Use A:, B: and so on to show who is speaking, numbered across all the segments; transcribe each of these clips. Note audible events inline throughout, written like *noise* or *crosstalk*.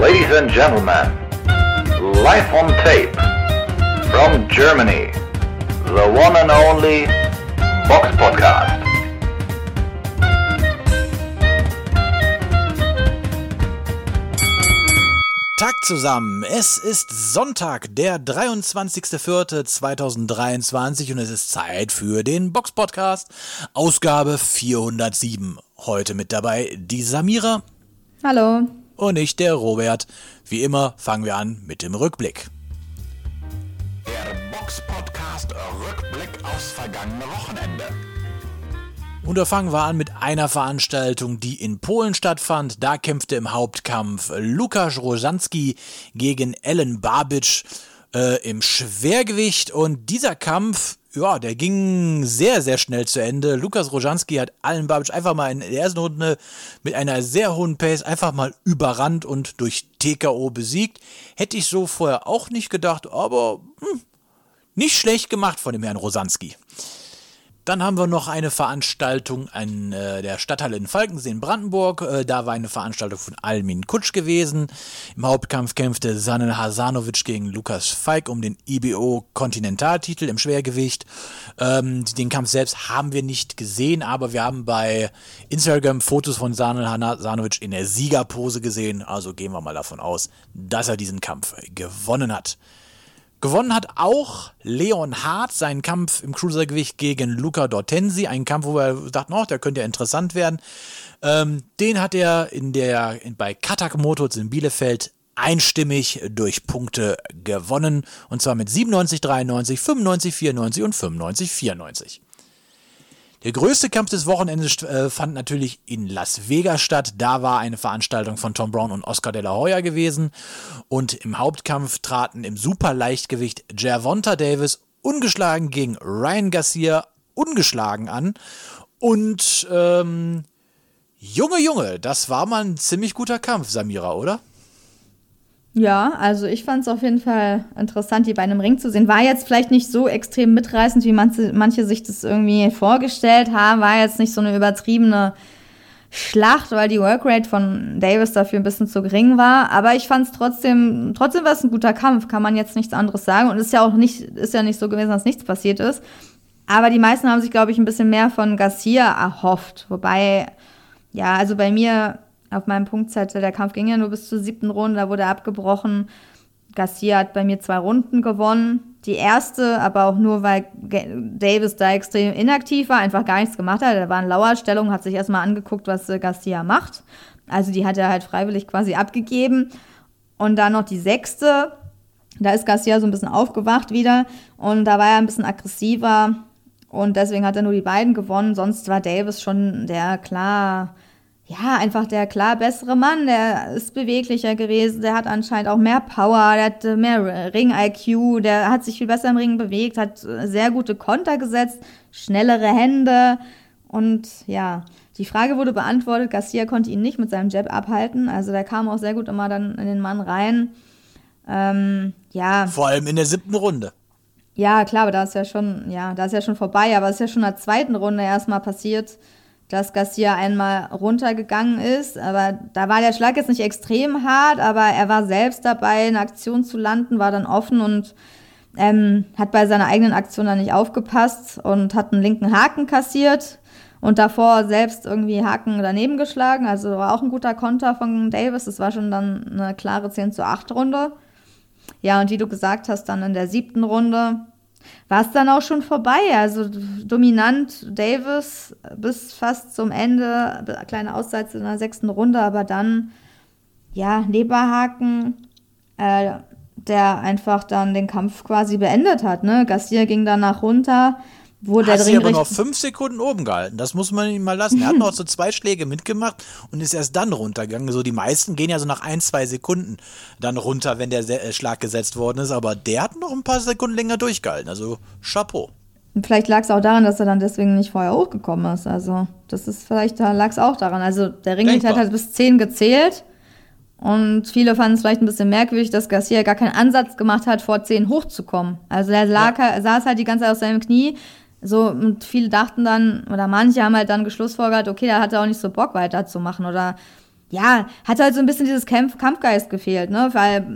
A: Ladies and gentlemen, live on tape from Germany, the one and only Box Podcast.
B: Tag zusammen. Es ist Sonntag, der 23.04.2023 und es ist Zeit für den Box Podcast, Ausgabe 407. Heute mit dabei die Samira.
C: Hallo.
B: Und ich, der Robert. Wie immer fangen wir an mit dem Rückblick.
D: Der Box Podcast Rückblick aufs vergangene Wochenende.
B: Und da fangen wir an mit einer Veranstaltung, die in Polen stattfand. Da kämpfte im Hauptkampf Lukas Rożanski gegen Ellen Babic äh, im Schwergewicht. Und dieser Kampf, ja, der ging sehr, sehr schnell zu Ende. Lukas Rożanski hat Ellen Babic einfach mal in der ersten Runde mit einer sehr hohen Pace einfach mal überrannt und durch TKO besiegt. Hätte ich so vorher auch nicht gedacht, aber hm, nicht schlecht gemacht von dem Herrn Rosanski. Dann haben wir noch eine Veranstaltung an äh, der Stadthalle in Falkensee in Brandenburg. Äh, da war eine Veranstaltung von Almin Kutsch gewesen. Im Hauptkampf kämpfte Sanen Hasanovic gegen Lukas Feig um den IBO Kontinentaltitel im Schwergewicht. Ähm, den Kampf selbst haben wir nicht gesehen, aber wir haben bei Instagram Fotos von Sanen Hasanovic in der Siegerpose gesehen. Also gehen wir mal davon aus, dass er diesen Kampf gewonnen hat. Gewonnen hat auch Leon Hart seinen Kampf im Cruisergewicht gegen Luca Dortensi. Ein Kampf, wo er dachte, oh, der könnte ja interessant werden. Ähm, den hat er in der, in, bei Katak Motors in Bielefeld einstimmig durch Punkte gewonnen. Und zwar mit 97, 93, 95, 94 und 95, 94. Der größte Kampf des Wochenendes äh, fand natürlich in Las Vegas statt. Da war eine Veranstaltung von Tom Brown und Oscar de la Hoya gewesen. Und im Hauptkampf traten im Superleichtgewicht Gervonta Davis ungeschlagen gegen Ryan Garcia ungeschlagen an. Und ähm, Junge, Junge, das war mal ein ziemlich guter Kampf, Samira, oder?
C: Ja, also ich fand es auf jeden Fall interessant, die bei einem Ring zu sehen. War jetzt vielleicht nicht so extrem mitreißend, wie manche, manche sich das irgendwie vorgestellt haben. War jetzt nicht so eine übertriebene Schlacht, weil die Workrate von Davis dafür ein bisschen zu gering war. Aber ich fand es trotzdem, trotzdem war es ein guter Kampf, kann man jetzt nichts anderes sagen. Und ist ja auch nicht, ist ja nicht so gewesen, dass nichts passiert ist. Aber die meisten haben sich, glaube ich, ein bisschen mehr von Garcia erhofft. Wobei, ja, also bei mir auf meinem Punktzettel. Der Kampf ging ja nur bis zur siebten Runde, da wurde abgebrochen. Garcia hat bei mir zwei Runden gewonnen. Die erste, aber auch nur, weil Davis da extrem inaktiv war, einfach gar nichts gemacht hat. Er war in Lauerstellung, hat sich erstmal angeguckt, was äh, Garcia macht. Also die hat er halt freiwillig quasi abgegeben. Und dann noch die sechste. Da ist Garcia so ein bisschen aufgewacht wieder. Und da war er ein bisschen aggressiver. Und deswegen hat er nur die beiden gewonnen. Sonst war Davis schon der klar ja, einfach der klar bessere Mann, der ist beweglicher gewesen, der hat anscheinend auch mehr Power, der hat mehr Ring-IQ, der hat sich viel besser im Ring bewegt, hat sehr gute Konter gesetzt, schnellere Hände und ja, die Frage wurde beantwortet, Garcia konnte ihn nicht mit seinem Jab abhalten, also der kam auch sehr gut immer dann in den Mann rein. Ähm, ja.
B: Vor allem in der siebten Runde.
C: Ja, klar, aber da ist ja schon, ja, da ist ja schon vorbei, aber es ist ja schon in der zweiten Runde erstmal passiert dass Garcia einmal runtergegangen ist. Aber da war der Schlag jetzt nicht extrem hart, aber er war selbst dabei, eine Aktion zu landen, war dann offen und ähm, hat bei seiner eigenen Aktion dann nicht aufgepasst und hat einen linken Haken kassiert und davor selbst irgendwie Haken daneben geschlagen. Also war auch ein guter Konter von Davis. Das war schon dann eine klare 10 zu 8 Runde. Ja, und wie du gesagt hast, dann in der siebten Runde war es dann auch schon vorbei. Also dominant Davis bis fast zum Ende, kleine Auszeit in der sechsten Runde, aber dann, ja, Leberhaken, äh, der einfach dann den Kampf quasi beendet hat. Ne? Garcia ging danach runter. Wo der
B: Hat sich aber noch fünf Sekunden oben gehalten. Das muss man ihm mal lassen. Er hat *laughs* noch so zwei Schläge mitgemacht und ist erst dann runtergegangen. So die meisten gehen ja so nach ein, zwei Sekunden dann runter, wenn der äh, Schlag gesetzt worden ist. Aber der hat noch ein paar Sekunden länger durchgehalten. Also Chapeau.
C: Vielleicht lag es auch daran, dass er dann deswegen nicht vorher hochgekommen ist. Also das ist vielleicht, da lag es auch daran. Also der Ringrichter hat halt bis zehn gezählt. Und viele fanden es vielleicht ein bisschen merkwürdig, dass Garcia gar keinen Ansatz gemacht hat, vor 10 hochzukommen. Also er lag, ja. saß halt die ganze Zeit auf seinem Knie, so, und viele dachten dann, oder manche haben halt dann geschlussfolgert, okay, da hat er auch nicht so Bock weiterzumachen oder ja, hat halt so ein bisschen dieses Kampf Kampfgeist gefehlt, ne? Weil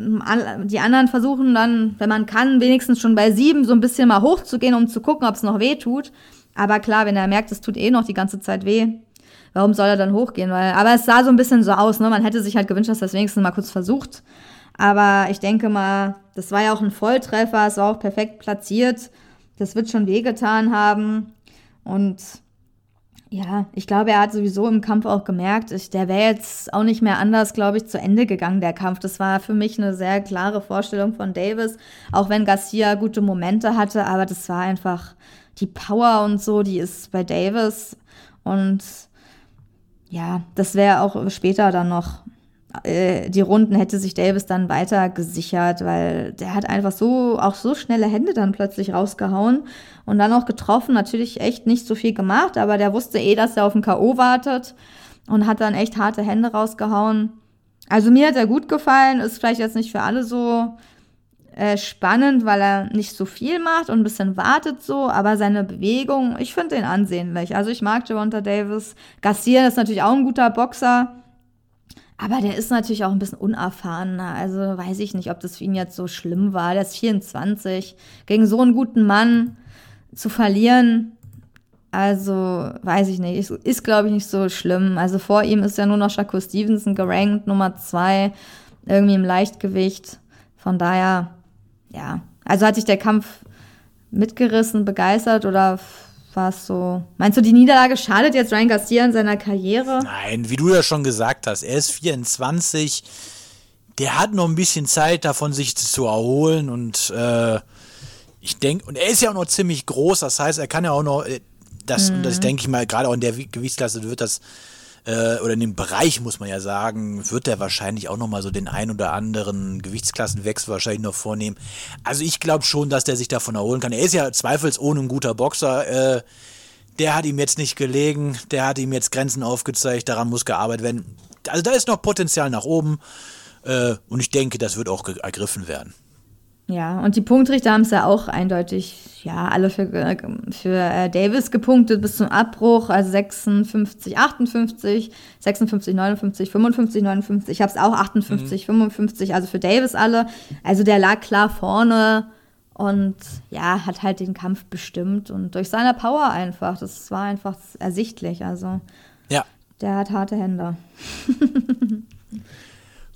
C: die anderen versuchen dann, wenn man kann, wenigstens schon bei sieben so ein bisschen mal hochzugehen, um zu gucken, ob es noch weh tut. Aber klar, wenn er merkt, es tut eh noch die ganze Zeit weh, warum soll er dann hochgehen? Weil, aber es sah so ein bisschen so aus, ne? Man hätte sich halt gewünscht, dass er es wenigstens mal kurz versucht. Aber ich denke mal, das war ja auch ein Volltreffer, es war auch perfekt platziert. Das wird schon wehgetan haben. Und ja, ich glaube, er hat sowieso im Kampf auch gemerkt, ich, der wäre jetzt auch nicht mehr anders, glaube ich, zu Ende gegangen, der Kampf. Das war für mich eine sehr klare Vorstellung von Davis, auch wenn Garcia gute Momente hatte, aber das war einfach die Power und so, die ist bei Davis. Und ja, das wäre auch später dann noch äh, die Runden hätte sich Davis dann weiter gesichert, weil der hat einfach so, auch so schnelle Hände dann plötzlich rausgehauen und dann auch getroffen. Natürlich echt nicht so viel gemacht, aber der wusste eh, dass er auf den K.O. wartet und hat dann echt harte Hände rausgehauen. Also mir hat er gut gefallen, ist vielleicht jetzt nicht für alle so äh, spannend, weil er nicht so viel macht und ein bisschen wartet so, aber seine Bewegung, ich finde den ansehnlich. Also ich mag Javonta Davis. Garcia ist natürlich auch ein guter Boxer. Aber der ist natürlich auch ein bisschen unerfahrener. Also weiß ich nicht, ob das für ihn jetzt so schlimm war. Der ist 24. Gegen so einen guten Mann zu verlieren, also weiß ich nicht. Ist, ist glaube ich, nicht so schlimm. Also vor ihm ist ja nur noch Shakur Stevenson gerankt, Nummer zwei, irgendwie im Leichtgewicht. Von daher, ja. Also hat sich der Kampf mitgerissen, begeistert oder war es so. Meinst du, die Niederlage schadet jetzt Ryan Garcia in seiner Karriere?
B: Nein, wie du ja schon gesagt hast, er ist 24. Der hat noch ein bisschen Zeit davon, sich zu erholen und äh, ich denke, und er ist ja auch noch ziemlich groß, das heißt, er kann ja auch noch, äh, das, mhm. das denke ich mal, gerade auch in der Gewichtsklasse wird das äh, oder in dem Bereich muss man ja sagen, wird er wahrscheinlich auch nochmal so den ein oder anderen Gewichtsklassenwechsel wahrscheinlich noch vornehmen. Also ich glaube schon, dass der sich davon erholen kann. Er ist ja zweifelsohne ein guter Boxer. Äh, der hat ihm jetzt nicht gelegen, der hat ihm jetzt Grenzen aufgezeigt, daran muss gearbeitet werden. Also da ist noch Potenzial nach oben äh, und ich denke, das wird auch ergriffen werden.
C: Ja, und die Punktrichter haben es ja auch eindeutig, ja, alle für, für äh, Davis gepunktet bis zum Abbruch, also 56, 58, 56, 59, 55, 59. Ich habe es auch 58, mhm. 55, also für Davis alle. Also der lag klar vorne und ja, hat halt den Kampf bestimmt und durch seine Power einfach. Das war einfach ersichtlich. Also
B: ja.
C: der hat harte Hände. *laughs*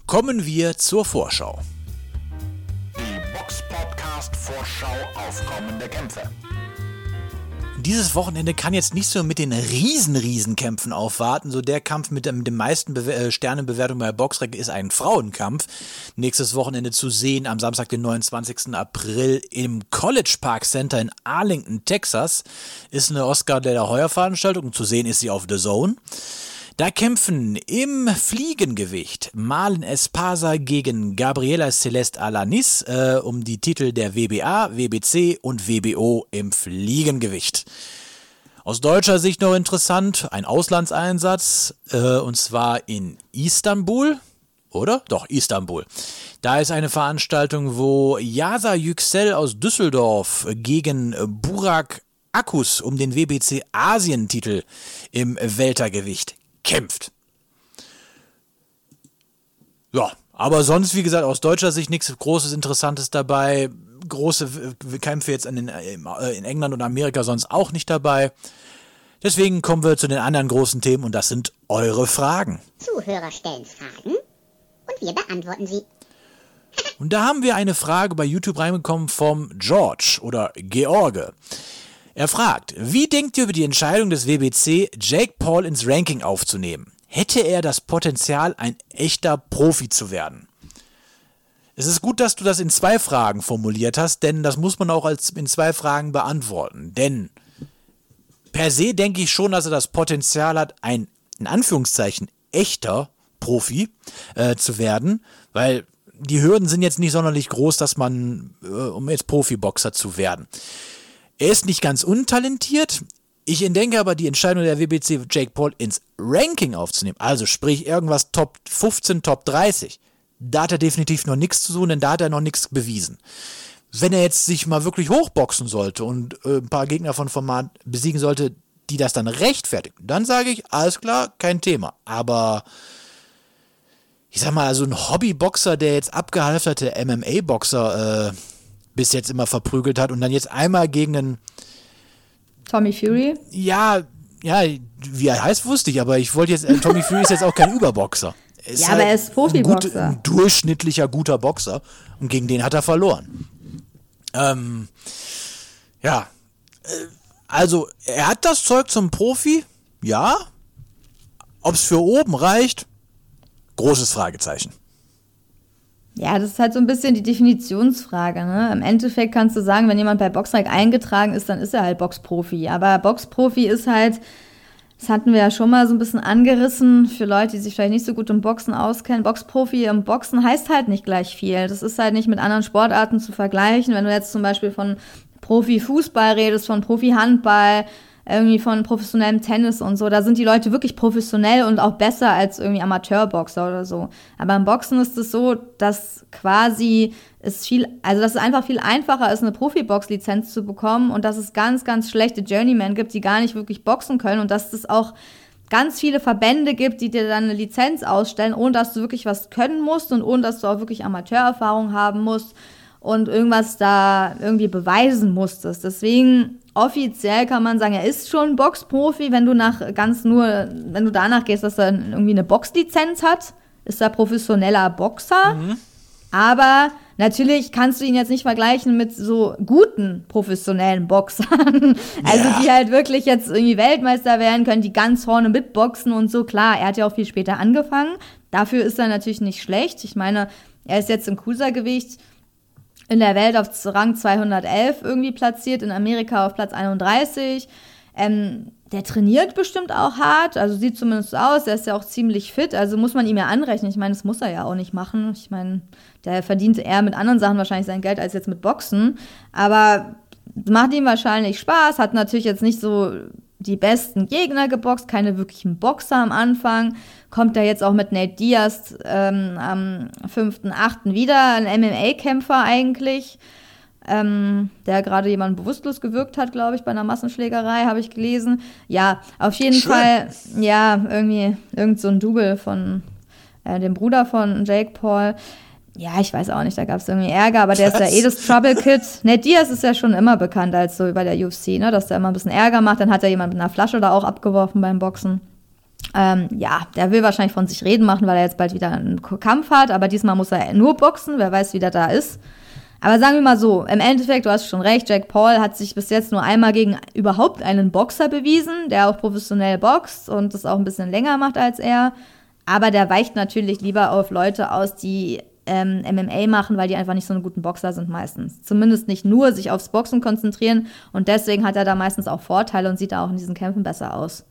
B: Kommen wir zur Vorschau.
D: Vorschau auf kommende Kämpfe.
B: Dieses Wochenende kann jetzt nicht so mit den riesen Riesenkämpfen aufwarten. So der Kampf mit, mit den meisten Be äh, Sternenbewertungen bei Boxrec ist ein Frauenkampf. Nächstes Wochenende zu sehen am Samstag, den 29. April im College Park Center in Arlington, Texas. Ist eine Oscar de la Hoya Veranstaltung. Zu sehen ist sie auf The Zone. Da kämpfen im Fliegengewicht Malen Espasa gegen Gabriela Celeste Alanis äh, um die Titel der WBA, WBC und WBO im Fliegengewicht. Aus deutscher Sicht noch interessant, ein Auslandseinsatz, äh, und zwar in Istanbul, oder? Doch, Istanbul. Da ist eine Veranstaltung, wo Yasa Yüksel aus Düsseldorf gegen Burak Akkus um den WBC Asientitel im Weltergewicht kämpft. Ja, aber sonst, wie gesagt, aus deutscher Sicht nichts Großes, Interessantes dabei. Große Kämpfe jetzt in, äh, in England und Amerika sonst auch nicht dabei. Deswegen kommen wir zu den anderen großen Themen und das sind eure Fragen.
E: Zuhörer stellen Fragen und wir beantworten sie.
B: Und da haben wir eine Frage bei YouTube reingekommen vom George oder George. Er fragt, wie denkt ihr über die Entscheidung des WBC, Jake Paul ins Ranking aufzunehmen? Hätte er das Potenzial, ein echter Profi zu werden? Es ist gut, dass du das in zwei Fragen formuliert hast, denn das muss man auch als in zwei Fragen beantworten. Denn per se denke ich schon, dass er das Potenzial hat, ein in Anführungszeichen echter Profi äh, zu werden, weil die Hürden sind jetzt nicht sonderlich groß, dass man, äh, um jetzt Profiboxer zu werden. Er ist nicht ganz untalentiert. Ich entdenke aber die Entscheidung der WBC, Jake Paul ins Ranking aufzunehmen, also sprich irgendwas Top 15, Top 30, da hat er definitiv noch nichts zu tun, denn da hat er noch nichts bewiesen. Wenn er jetzt sich mal wirklich hochboxen sollte und äh, ein paar Gegner von Format besiegen sollte, die das dann rechtfertigen, dann sage ich, alles klar, kein Thema. Aber ich sag mal, also ein Hobbyboxer, der jetzt abgehalfterte MMA-Boxer äh, bis jetzt immer verprügelt hat und dann jetzt einmal gegen einen,
C: Tommy Fury.
B: ja, ja, wie er heißt, wusste ich, aber ich wollte jetzt, äh, Tommy Fury ist jetzt auch kein Überboxer. Ist
C: Ja, aber er ist
B: ein,
C: Profiboxer.
B: gut, ein durchschnittlicher guter Boxer und gegen den hat er verloren. Ähm, ja, äh, also er hat das Zeug zum Profi, ja. Ob es für oben reicht, großes Fragezeichen.
C: Ja, das ist halt so ein bisschen die Definitionsfrage. Ne? Im Endeffekt kannst du sagen, wenn jemand bei Boxrec eingetragen ist, dann ist er halt Boxprofi. Aber Boxprofi ist halt, das hatten wir ja schon mal so ein bisschen angerissen, für Leute, die sich vielleicht nicht so gut im Boxen auskennen. Boxprofi im Boxen heißt halt nicht gleich viel. Das ist halt nicht mit anderen Sportarten zu vergleichen. Wenn du jetzt zum Beispiel von Profi-Fußball redest, von Profi-Handball, irgendwie von professionellem Tennis und so. Da sind die Leute wirklich professionell und auch besser als irgendwie Amateurboxer oder so. Aber im Boxen ist es so, dass quasi es viel, also dass es einfach viel einfacher ist, eine Profibox-Lizenz zu bekommen und dass es ganz, ganz schlechte Journeymen gibt, die gar nicht wirklich boxen können und dass es auch ganz viele Verbände gibt, die dir dann eine Lizenz ausstellen, ohne dass du wirklich was können musst und ohne dass du auch wirklich Amateurerfahrung haben musst und irgendwas da irgendwie beweisen musstest. Deswegen offiziell kann man sagen, er ist schon Boxprofi, wenn du nach ganz nur, wenn du danach gehst, dass er irgendwie eine Boxlizenz hat, ist er professioneller Boxer. Aber natürlich kannst du ihn jetzt nicht vergleichen mit so guten professionellen Boxern. *laughs* Also
B: Ja.
C: die halt wirklich jetzt irgendwie Weltmeister werden können, die ganz vorne mitboxen und so. Klar, er hat ja auch viel später angefangen. Dafür ist er natürlich nicht schlecht. Ich meine, er ist jetzt im Cruisergewicht in der Welt auf Rang 211 irgendwie platziert, in Amerika auf Platz 31. Ähm, der trainiert bestimmt auch hart, also sieht zumindest so aus, er ist ja auch ziemlich fit, also muss man ihm ja anrechnen. Ich meine, das muss er ja auch nicht machen. Ich meine, der verdient eher mit anderen Sachen wahrscheinlich sein Geld als jetzt mit Boxen. Aber macht ihm wahrscheinlich Spaß, hat natürlich jetzt nicht so die besten Gegner geboxt, keine wirklichen Boxer am Anfang. Kommt er jetzt auch mit Nate Diaz ähm, am 5.8. wieder, ein MMA-Kämpfer eigentlich, ähm, der gerade jemanden bewusstlos gewirkt hat, glaube ich, bei einer Massenschlägerei, habe ich gelesen. Ja, auf jeden
B: Schön.
C: Fall, ja, irgendwie irgend so ein Double von äh, dem Bruder von Jake Paul. Ja, ich weiß auch nicht, da gab es irgendwie Ärger, aber der ist ja
B: Was?
C: eh das Trouble Kid. Nate Diaz ist ja schon immer bekannt als so bei der UFC, ne, dass der immer ein bisschen Ärger macht. Dann hat er jemand mit einer Flasche da auch abgeworfen beim Boxen. Ähm, ja, der will wahrscheinlich von sich reden machen, weil er jetzt bald wieder einen Kampf hat, aber diesmal muss er nur boxen, wer weiß, wie der da ist. Aber sagen wir mal so, im Endeffekt, du hast schon recht, Jack Paul hat sich bis jetzt nur einmal gegen überhaupt einen Boxer bewiesen, der auch professionell boxt und das auch ein bisschen länger macht als er. Aber der weicht natürlich lieber auf Leute aus, die ähm, MMA machen, weil die einfach nicht so einen guten Boxer sind meistens. Zumindest nicht nur sich aufs Boxen konzentrieren und deswegen hat er da meistens auch Vorteile und sieht da auch in diesen Kämpfen besser aus.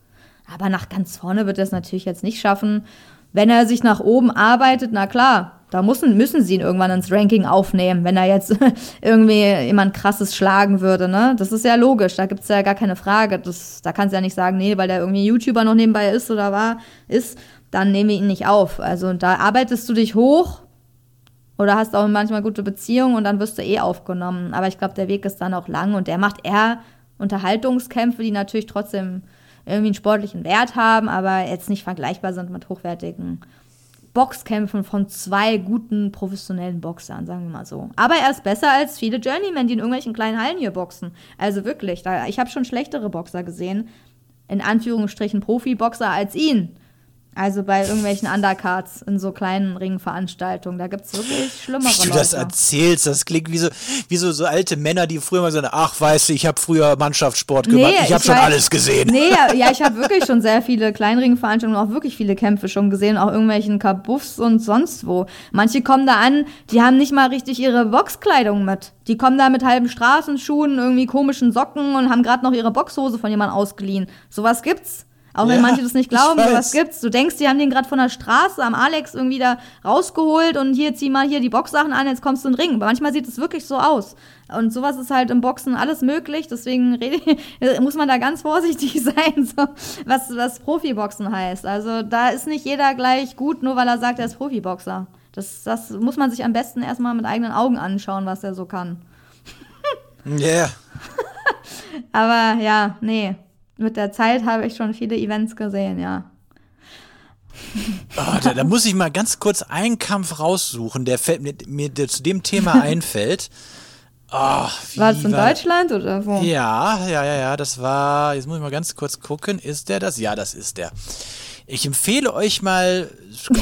C: Aber nach ganz vorne wird er es natürlich jetzt nicht schaffen. Wenn er sich nach oben arbeitet, na klar, da müssen, müssen sie ihn irgendwann ins Ranking aufnehmen, wenn er jetzt *laughs* irgendwie jemand krasses schlagen würde, ne? Das ist ja logisch, da gibt's ja gar keine Frage. Das, da kannst du ja nicht sagen, nee, weil der irgendwie YouTuber noch nebenbei ist oder war, ist, dann nehmen wir ihn nicht auf. Also da arbeitest du dich hoch oder hast auch manchmal gute Beziehungen und dann wirst du eh aufgenommen. Aber ich glaube, der Weg ist dann auch lang und der macht eher Unterhaltungskämpfe, die natürlich trotzdem irgendwie einen sportlichen Wert haben, aber jetzt nicht vergleichbar sind mit hochwertigen Boxkämpfen von zwei guten professionellen Boxern, sagen wir mal so. Aber er ist besser als viele Journeymen, die in irgendwelchen kleinen Hallen hier boxen. Also wirklich, da, ich habe schon schlechtere Boxer gesehen, in Anführungsstrichen Profiboxer als ihn. Also bei irgendwelchen Undercards in so kleinen Ringveranstaltungen. Da gibt es wirklich schlimmere
B: Wie du
C: Leute.
B: das erzählst, das klingt wie so, wie so, so alte Männer, die früher mal sagen, ach, weißt du, ich habe früher Mannschaftssport gemacht, ich habe schon
C: weiß-
B: alles gesehen.
C: Nee, ja, ja ich habe *laughs* wirklich schon sehr viele Kleinringveranstaltungen, auch wirklich viele Kämpfe schon gesehen, auch irgendwelchen Kabuffs und sonst wo. Manche kommen da an, die haben nicht mal richtig ihre Boxkleidung mit. Die kommen da mit halben Straßenschuhen, irgendwie komischen Socken und haben gerade noch ihre Boxhose von jemandem ausgeliehen. Sowas gibt's. Auch wenn
B: Ja,
C: manche das nicht glauben, sowas gibt's. Du denkst, die haben den gerade von der Straße am Alex irgendwie da rausgeholt und hier zieh mal hier die Boxsachen an, jetzt kommst du in den Ring. Aber manchmal sieht es wirklich so aus. Und sowas ist halt im Boxen alles möglich, deswegen *laughs* muss man da ganz vorsichtig *laughs* sein, so, was, was Profiboxen heißt. Also da ist nicht jeder gleich gut, nur weil er sagt, er ist Profiboxer. Das, das muss man sich am besten erstmal mit eigenen Augen anschauen, was er so kann.
B: Ja. *laughs*
C: Aber ja, nee. Mit der Zeit habe ich schon viele Events gesehen, ja.
B: Oh, da, da, muss ich mal ganz kurz einen Kampf raussuchen, der fällt mir, mir der zu dem Thema *laughs* einfällt. Oh,
C: war das in war, Deutschland oder wo?
B: Ja, ja, ja, ja, das war, jetzt muss ich mal ganz kurz gucken, ist der das? Ja, das ist der. Ich empfehle euch mal,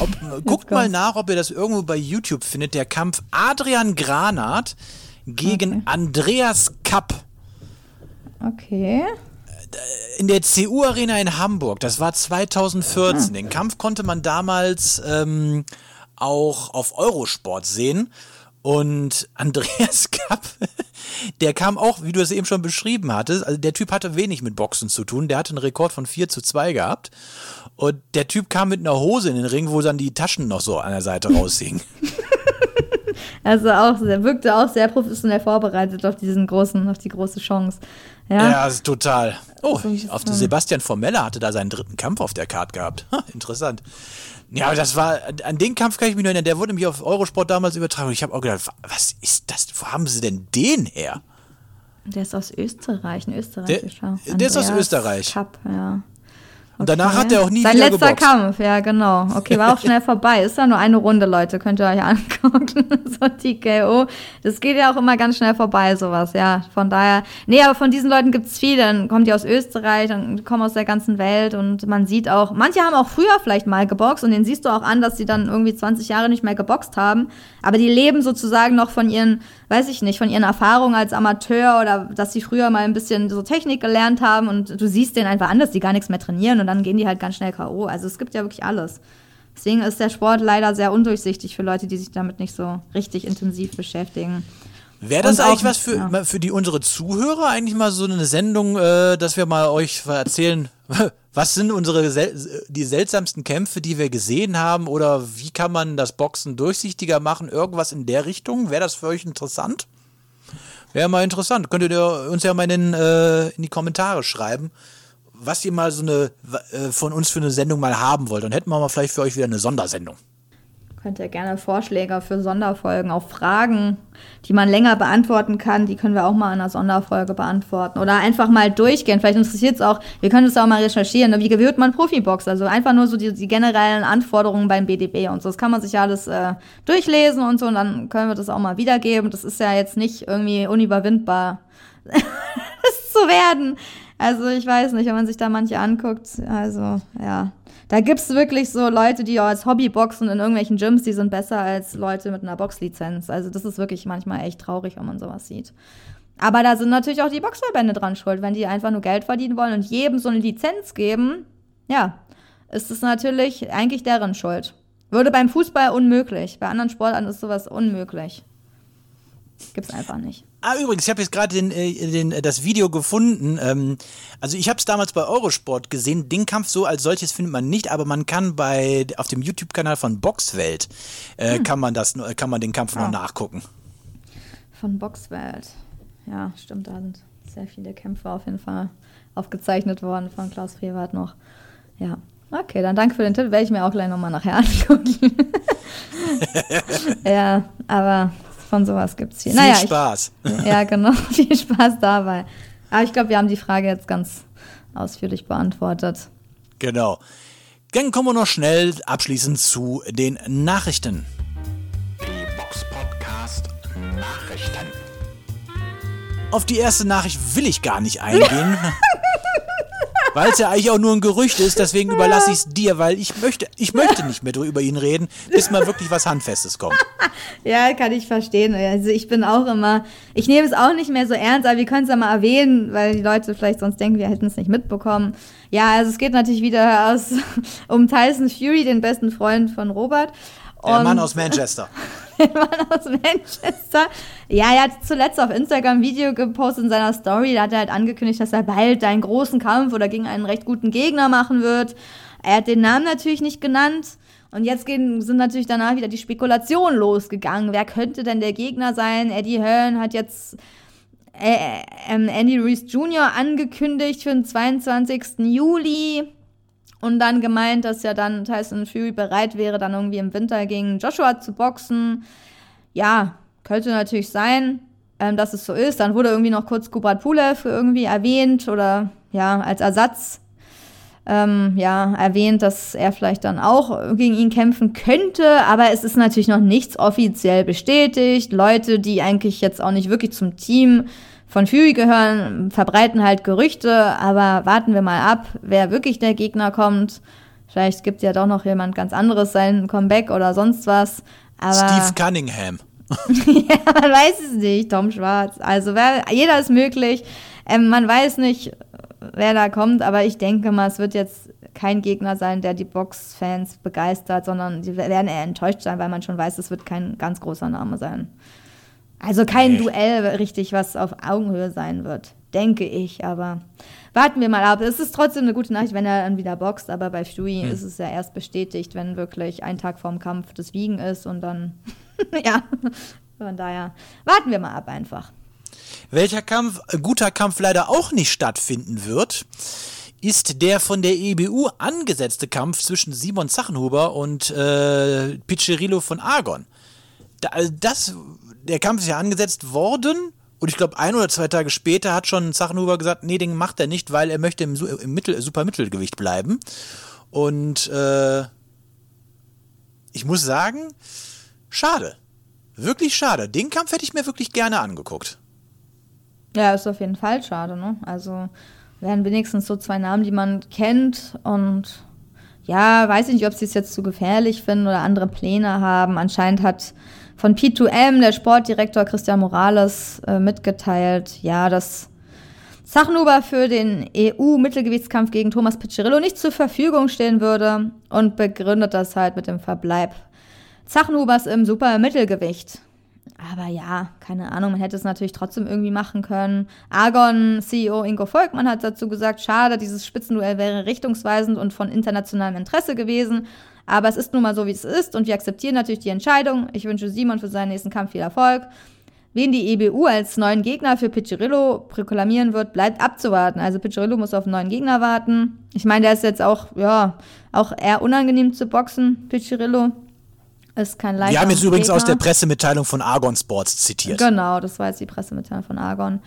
B: ob, *laughs* guckt mal nach, ob ihr das irgendwo bei YouTube findet, der Kampf Adrian Granat gegen okay. Andreas Kapp.
C: Okay
B: in der CU Arena in Hamburg. Das war 2014. Den Kampf konnte man damals ähm, auch auf Eurosport sehen. Und *laughs* Andreas Kapp, der kam auch, wie du es eben schon beschrieben hattest, also der Typ hatte wenig mit Boxen zu tun. Der hatte einen Rekord von 4 zu 2 gehabt. Und der Typ kam mit einer Hose in den Ring, wo dann die Taschen noch so an der Seite *laughs* raushingen.
C: Also auch, er wirkte auch sehr professionell vorbereitet auf diesen großen, auf die große Chance. Ja,
B: ja total. Oh, auf den Sebastian Formella hatte da seinen dritten Kampf auf der Karte gehabt. Ha, interessant. Ja, das war, an den Kampf kann ich mich nur erinnern, der wurde nämlich auf Eurosport damals übertragen. Und ich habe auch gedacht, was ist das? Wo haben sie denn den her?
C: Der ist aus Österreich, ein Österreichischer.
B: Der, der ist aus Österreich.
C: Cup, ja.
B: Und danach hat er auch nie
C: Sein
B: wieder
C: letzter
B: geboxt.
C: Kampf, ja, genau. Okay, war auch schnell *laughs* vorbei. Ist ja nur eine Runde, Leute, könnt ihr euch angucken. *laughs* so TKO. Das geht ja auch immer ganz schnell vorbei, sowas, ja. Von daher, nee, aber von diesen Leuten gibt's viele. Dann kommen die aus Österreich, dann kommen aus der ganzen Welt und man sieht auch, manche haben auch früher vielleicht mal geboxt und den siehst du auch an, dass sie dann irgendwie 20 Jahre nicht mehr geboxt haben. Aber die leben sozusagen noch von ihren, weiß ich nicht, von ihren Erfahrungen als Amateur oder dass sie früher mal ein bisschen so Technik gelernt haben und du siehst denen einfach an, dass die gar nichts mehr trainieren und dann gehen die halt ganz schnell K.O. Also es gibt ja wirklich alles. Deswegen ist der Sport leider sehr undurchsichtig für Leute, die sich damit nicht so richtig intensiv beschäftigen.
B: Wäre das und eigentlich auch, was für, ja. für die unsere Zuhörer eigentlich mal so eine Sendung, äh, dass wir mal euch erzählen, *laughs* was sind unsere die seltsamsten Kämpfe, die wir gesehen haben oder wie kann man das Boxen durchsichtiger machen? Irgendwas in der Richtung? Wäre das für euch interessant? Wäre mal interessant. Könntet ihr uns ja mal in, äh, in die Kommentare schreiben, was ihr mal so eine äh, von uns für eine Sendung mal haben wollt. Dann hätten wir mal vielleicht für euch wieder eine Sondersendung.
C: Könnt ihr gerne Vorschläge für Sonderfolgen, auch Fragen, die man länger beantworten kann, die können wir auch mal in einer Sonderfolge beantworten. Oder einfach mal durchgehen. Vielleicht interessiert es auch, wir können es auch mal recherchieren, ne? wie gewählt man Profibox? Also einfach nur so die, die, generellen Anforderungen beim BDB und so. Das kann man sich ja alles äh, durchlesen und so und dann können wir das auch mal wiedergeben. Das ist ja jetzt nicht irgendwie unüberwindbar, *laughs* das zu werden. Also ich weiß nicht, wenn man sich da manche anguckt, also ja. Da gibt es wirklich so Leute, die als Hobby boxen in irgendwelchen Gyms, die sind besser als Leute mit einer Boxlizenz. Also das ist wirklich manchmal echt traurig, wenn man sowas sieht. Aber da sind natürlich auch die Boxverbände dran schuld, wenn die einfach nur Geld verdienen wollen und jedem so eine Lizenz geben, ja, ist es natürlich eigentlich deren Schuld. Würde beim Fußball unmöglich. Bei anderen Sportarten ist sowas unmöglich. Gibt's einfach nicht.
B: Ah, übrigens, ich habe jetzt gerade den, äh, den, äh, das Video gefunden. Ähm, also ich habe es damals bei Eurosport gesehen. Den Kampf so als solches findet man nicht, aber man kann bei auf dem YouTube-Kanal von Boxwelt äh, hm. kann man das, kann man den Kampf ah. noch nachgucken.
C: Von Boxwelt, ja, stimmt. Da sind sehr viele Kämpfe auf jeden Fall aufgezeichnet worden von Klaus Frevert noch. Ja, okay, dann danke für den Tipp. Werde ich mir auch gleich nochmal nachher *laughs* angucken. *laughs* ja, aber von sowas gibt es hier.
B: Viel naja, Spaß.
C: Ich, *laughs* ja, genau. *laughs* Viel Spaß dabei. Aber ich glaube, wir haben die Frage jetzt ganz ausführlich beantwortet.
B: Genau. Dann kommen wir noch schnell abschließend zu den Nachrichten.
D: Die Box Podcast Nachrichten.
B: Auf die erste Nachricht will ich gar nicht eingehen. *laughs* weil es ja eigentlich auch nur ein Gerücht ist, deswegen überlasse ich es dir, weil ich möchte, ich möchte nicht mehr über ihn reden, bis mal wirklich was Handfestes kommt. *laughs*
C: ja, kann ich verstehen. Also ich bin auch immer, ich nehme es auch nicht mehr so ernst, aber wir können es ja mal erwähnen, weil die Leute vielleicht sonst denken, wir hätten es nicht mitbekommen. Ja, also es geht natürlich wieder aus, *laughs* um Tyson Fury, den besten Freund von Robert.
B: Der Mann aus Manchester. *laughs*
C: Mann aus Manchester. Ja, er hat zuletzt auf Instagram ein Video gepostet in seiner Story. Da hat er halt angekündigt, dass er bald einen großen Kampf oder gegen einen recht guten Gegner machen wird. Er hat den Namen natürlich nicht genannt. Und jetzt gehen, sind natürlich danach wieder die Spekulationen losgegangen. Wer könnte denn der Gegner sein? Eddie Hearn hat jetzt äh, äh, Andy Reese Jr. angekündigt für den 22. Juli. Und dann gemeint, dass ja dann Tyson Fury bereit wäre, dann irgendwie im Winter gegen Joshua zu boxen. Ja, könnte natürlich sein, ähm, dass es so ist. Dann wurde irgendwie noch kurz Kubrat Pulev irgendwie erwähnt oder ja, als Ersatz. ähm, ja, erwähnt, dass er vielleicht dann auch gegen ihn kämpfen könnte, aber es ist natürlich noch nichts offiziell bestätigt. Leute, die eigentlich jetzt auch nicht wirklich zum Team von Fury gehören, verbreiten halt Gerüchte, aber warten wir mal ab, wer wirklich der Gegner kommt. Vielleicht gibt ja doch noch jemand ganz anderes sein Comeback oder sonst was. Aber
B: Steve Cunningham. *laughs*
C: ja, man weiß es nicht, Tom Schwarz. Also wer, jeder ist möglich. Ähm, man weiß nicht, wer da kommt, aber ich denke mal, es wird jetzt kein Gegner sein, der die Box-Fans begeistert, sondern die werden eher enttäuscht sein, weil man schon weiß, es wird kein ganz großer Name sein. Also kein. Duell richtig, was auf Augenhöhe sein wird, denke ich, aber warten wir mal ab. Es ist trotzdem eine gute Nachricht, wenn er dann wieder boxt, aber bei Fury ist es ja erst bestätigt, wenn wirklich ein Tag vorm Kampf das Wiegen ist und dann, *laughs* ja, von daher warten wir mal ab einfach.
B: Welcher Kampf, äh, guter Kampf leider auch nicht stattfinden wird, ist der von der EBU angesetzte Kampf zwischen Simon Zachenhuber und äh, Piccirillo von Argon. Da, also das, der Kampf ist ja angesetzt worden und ich glaube, ein oder zwei Tage später hat schon Zachenhuber gesagt, nee, den macht er nicht, weil er möchte im, im Mittel, Supermittelgewicht bleiben. Und äh, ich muss sagen, schade. Wirklich schade. Den Kampf hätte ich mir wirklich gerne angeguckt.
C: Ja, ist auf jeden Fall schade, ne? Also wären wenigstens so zwei Namen, die man kennt und ja, weiß ich nicht, ob sie es jetzt zu gefährlich finden oder andere Pläne haben. Anscheinend hat von P2M der Sportdirektor Christian Morales äh, mitgeteilt, ja, dass Sachenhuber für den EU-Mittelgewichtskampf gegen Thomas Piccirillo nicht zur Verfügung stehen würde und begründet das halt mit dem Verbleib Zachenhubers im Super-Mittelgewicht. Aber ja, keine Ahnung, man hätte es natürlich trotzdem irgendwie machen können. Argon CEO Ingo Volkmann hat dazu gesagt, schade, dieses Spitzenduell wäre richtungsweisend und von internationalem Interesse gewesen. Aber es ist nun mal so, wie es ist und wir akzeptieren natürlich die Entscheidung. Ich wünsche Simon für seinen nächsten Kampf viel Erfolg. Wen die EBU als neuen Gegner für Piccirillo proklamieren wird, bleibt abzuwarten. Also Piccirillo muss auf einen neuen Gegner warten. Ich meine, der ist jetzt auch, ja, auch eher unangenehm zu boxen, Piccirillo. Ist kein leichter
B: Wir haben jetzt übrigens
C: Gegner.
B: aus der Pressemitteilung von Argon Sports zitiert.
C: Genau, das war jetzt die Pressemitteilung von Argon.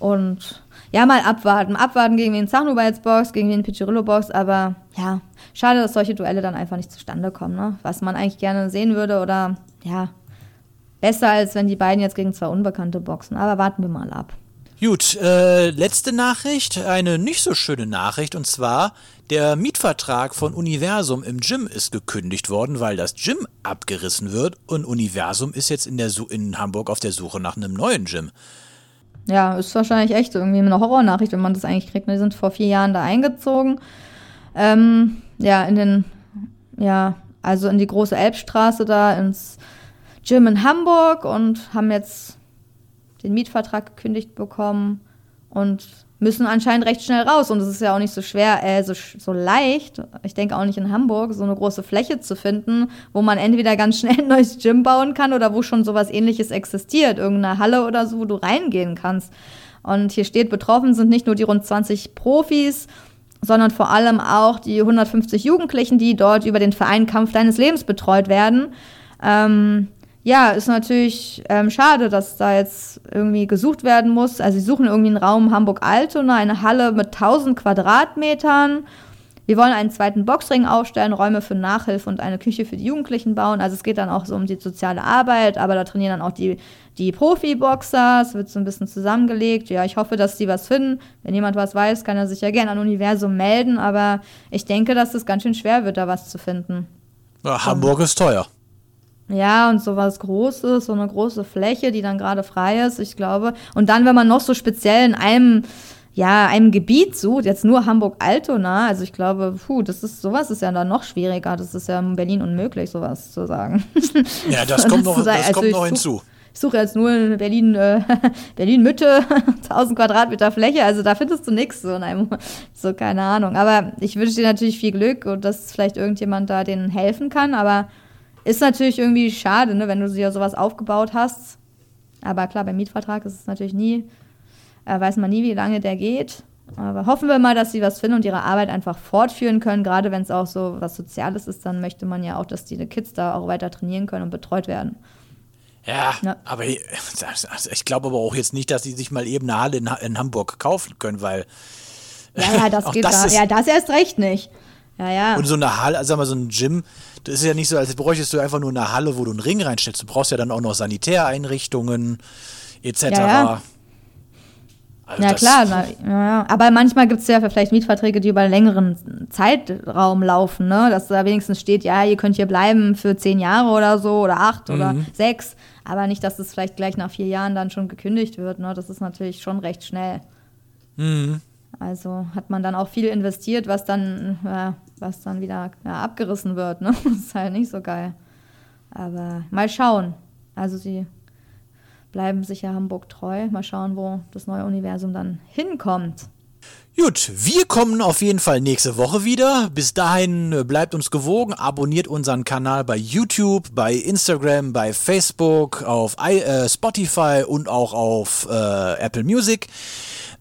C: Und ja, mal abwarten. Abwarten, gegen wen Zachenhuber jetzt gegen wen Piccirillo boxt. Aber ja, schade, dass solche Duelle dann einfach nicht zustande kommen. Ne? Was man eigentlich gerne sehen würde oder ja, besser als wenn die beiden jetzt gegen zwei Unbekannte boxen. Aber warten wir mal ab.
B: Gut, äh, letzte Nachricht, eine nicht so schöne Nachricht, und zwar der Mietvertrag von Universum im Gym ist gekündigt worden, weil das Gym abgerissen wird und Universum ist jetzt in, der Su in Hamburg auf der Suche nach einem neuen Gym.
C: Ja, ist wahrscheinlich echt irgendwie eine Horrornachricht, wenn man das eigentlich kriegt. Die sind vor vier Jahren da eingezogen. Ähm, ja, in den, ja, also in die große Elbstraße da ins Gym in Hamburg und haben jetzt den Mietvertrag gekündigt bekommen und müssen anscheinend recht schnell raus. Und es ist ja auch nicht so schwer, äh, so, so leicht, ich denke auch nicht in Hamburg, so eine große Fläche zu finden, wo man entweder ganz schnell ein neues Gym bauen kann oder wo schon sowas ähnliches existiert, irgendeine Halle oder so, wo du reingehen kannst. Und hier steht, betroffen sind nicht nur die rund 20 Profis, sondern vor allem auch die 150 Jugendlichen, die dort über den Verein Kampf deines Lebens betreut werden. Ähm, ja, ist natürlich ähm, schade, dass da jetzt irgendwie gesucht werden muss. Also sie suchen irgendwie einen Raum Hamburg-Altona, eine Halle mit 1000 Quadratmetern. Wir wollen einen zweiten Boxring aufstellen, Räume für Nachhilfe und eine Küche für die Jugendlichen bauen. Also es geht dann auch so um die soziale Arbeit, aber da trainieren dann auch die, die Profiboxer. Es wird so ein bisschen zusammengelegt. Ja, ich hoffe, dass die was finden. Wenn jemand was weiß, kann er sich ja gerne an Universum melden. Aber ich denke, dass es ganz schön schwer wird, da was zu finden.
B: Ja, Hamburg ist teuer.
C: Ja, und so was Großes, so eine große Fläche, die dann gerade frei ist, ich glaube. Und dann, wenn man noch so speziell in einem, ja, einem Gebiet sucht, jetzt nur Hamburg-Altona, also ich glaube, puh, das ist, sowas ist ja dann noch schwieriger. Das ist ja in Berlin unmöglich, sowas zu sagen. *laughs*
B: Ja, das kommt noch, das
C: Also
B: kommt noch hinzu.
C: Ich suche jetzt nur in Berlin, äh, *laughs* Berlin-Mitte, *laughs* 1000 Quadratmeter Fläche, also da findest du nichts, so in einem, so keine Ahnung. Aber ich wünsche dir natürlich viel Glück und dass vielleicht irgendjemand da denen helfen kann, aber ist natürlich irgendwie schade, ne, wenn du dir sowas aufgebaut hast. Aber klar, beim Mietvertrag ist es natürlich nie, äh, weiß man nie, wie lange der geht. Aber hoffen wir mal, dass sie was finden und ihre Arbeit einfach fortführen können. Gerade wenn es auch so was Soziales ist, dann möchte man ja auch, dass die Kids da auch weiter trainieren können und betreut werden.
B: Ja,
C: Ja.
B: aber ich- also ich glaube aber auch jetzt nicht, dass sie sich mal eben eine Halle in, in Hamburg kaufen können, weil
C: Ja, ja, das *laughs* geht
B: das
C: da.
B: ist-
C: Ja, das erst recht nicht. Ja, ja.
B: Und so eine Halle, also sag mal, so ein Gym, das ist ja nicht so, als bräuchtest du einfach nur eine Halle, wo du einen Ring reinstellst. Du brauchst ja dann auch noch Sanitäreinrichtungen etc.
C: Ja, ja.
B: Also
C: Ja,
B: das-
C: klar, na, ja, aber manchmal gibt es ja vielleicht Mietverträge, die über einen längeren Zeitraum laufen, ne? dass da wenigstens steht, ja, ihr könnt hier bleiben für zehn Jahre oder so oder acht oder
B: Mhm.
C: sechs, aber nicht, dass es vielleicht gleich nach vier Jahren dann schon gekündigt wird. Ne? Das ist natürlich schon recht schnell.
B: Mhm.
C: Also hat man dann auch viel investiert, was dann, ja, was dann wieder ja, abgerissen wird. Ne? *laughs* Das ist halt nicht so geil. Aber mal schauen. Also sie bleiben sicher Hamburg treu. Mal schauen, wo das neue Universum dann hinkommt.
B: Gut, wir kommen auf jeden Fall nächste Woche wieder. Bis dahin äh, bleibt uns gewogen, abonniert unseren Kanal bei YouTube, bei Instagram, bei Facebook, auf äh, Spotify und auch auf äh, Apple Music.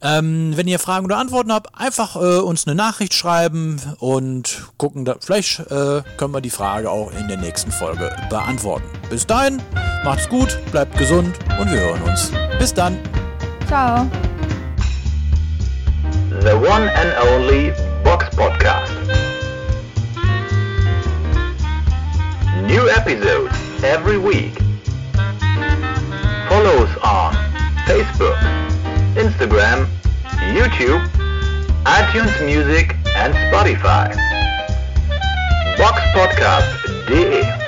B: Ähm, wenn ihr Fragen oder Antworten habt, einfach äh, uns eine Nachricht schreiben und gucken, da, vielleicht äh, können wir die Frage auch in der nächsten Folge beantworten. Bis dahin, macht's gut, bleibt gesund und wir hören uns. Bis dann.
C: Ciao.
A: The one and only Box Podcast. New episodes every week. Follow us on Facebook, Instagram, YouTube, iTunes Music and Spotify. Box Podcast Boxpodcast.de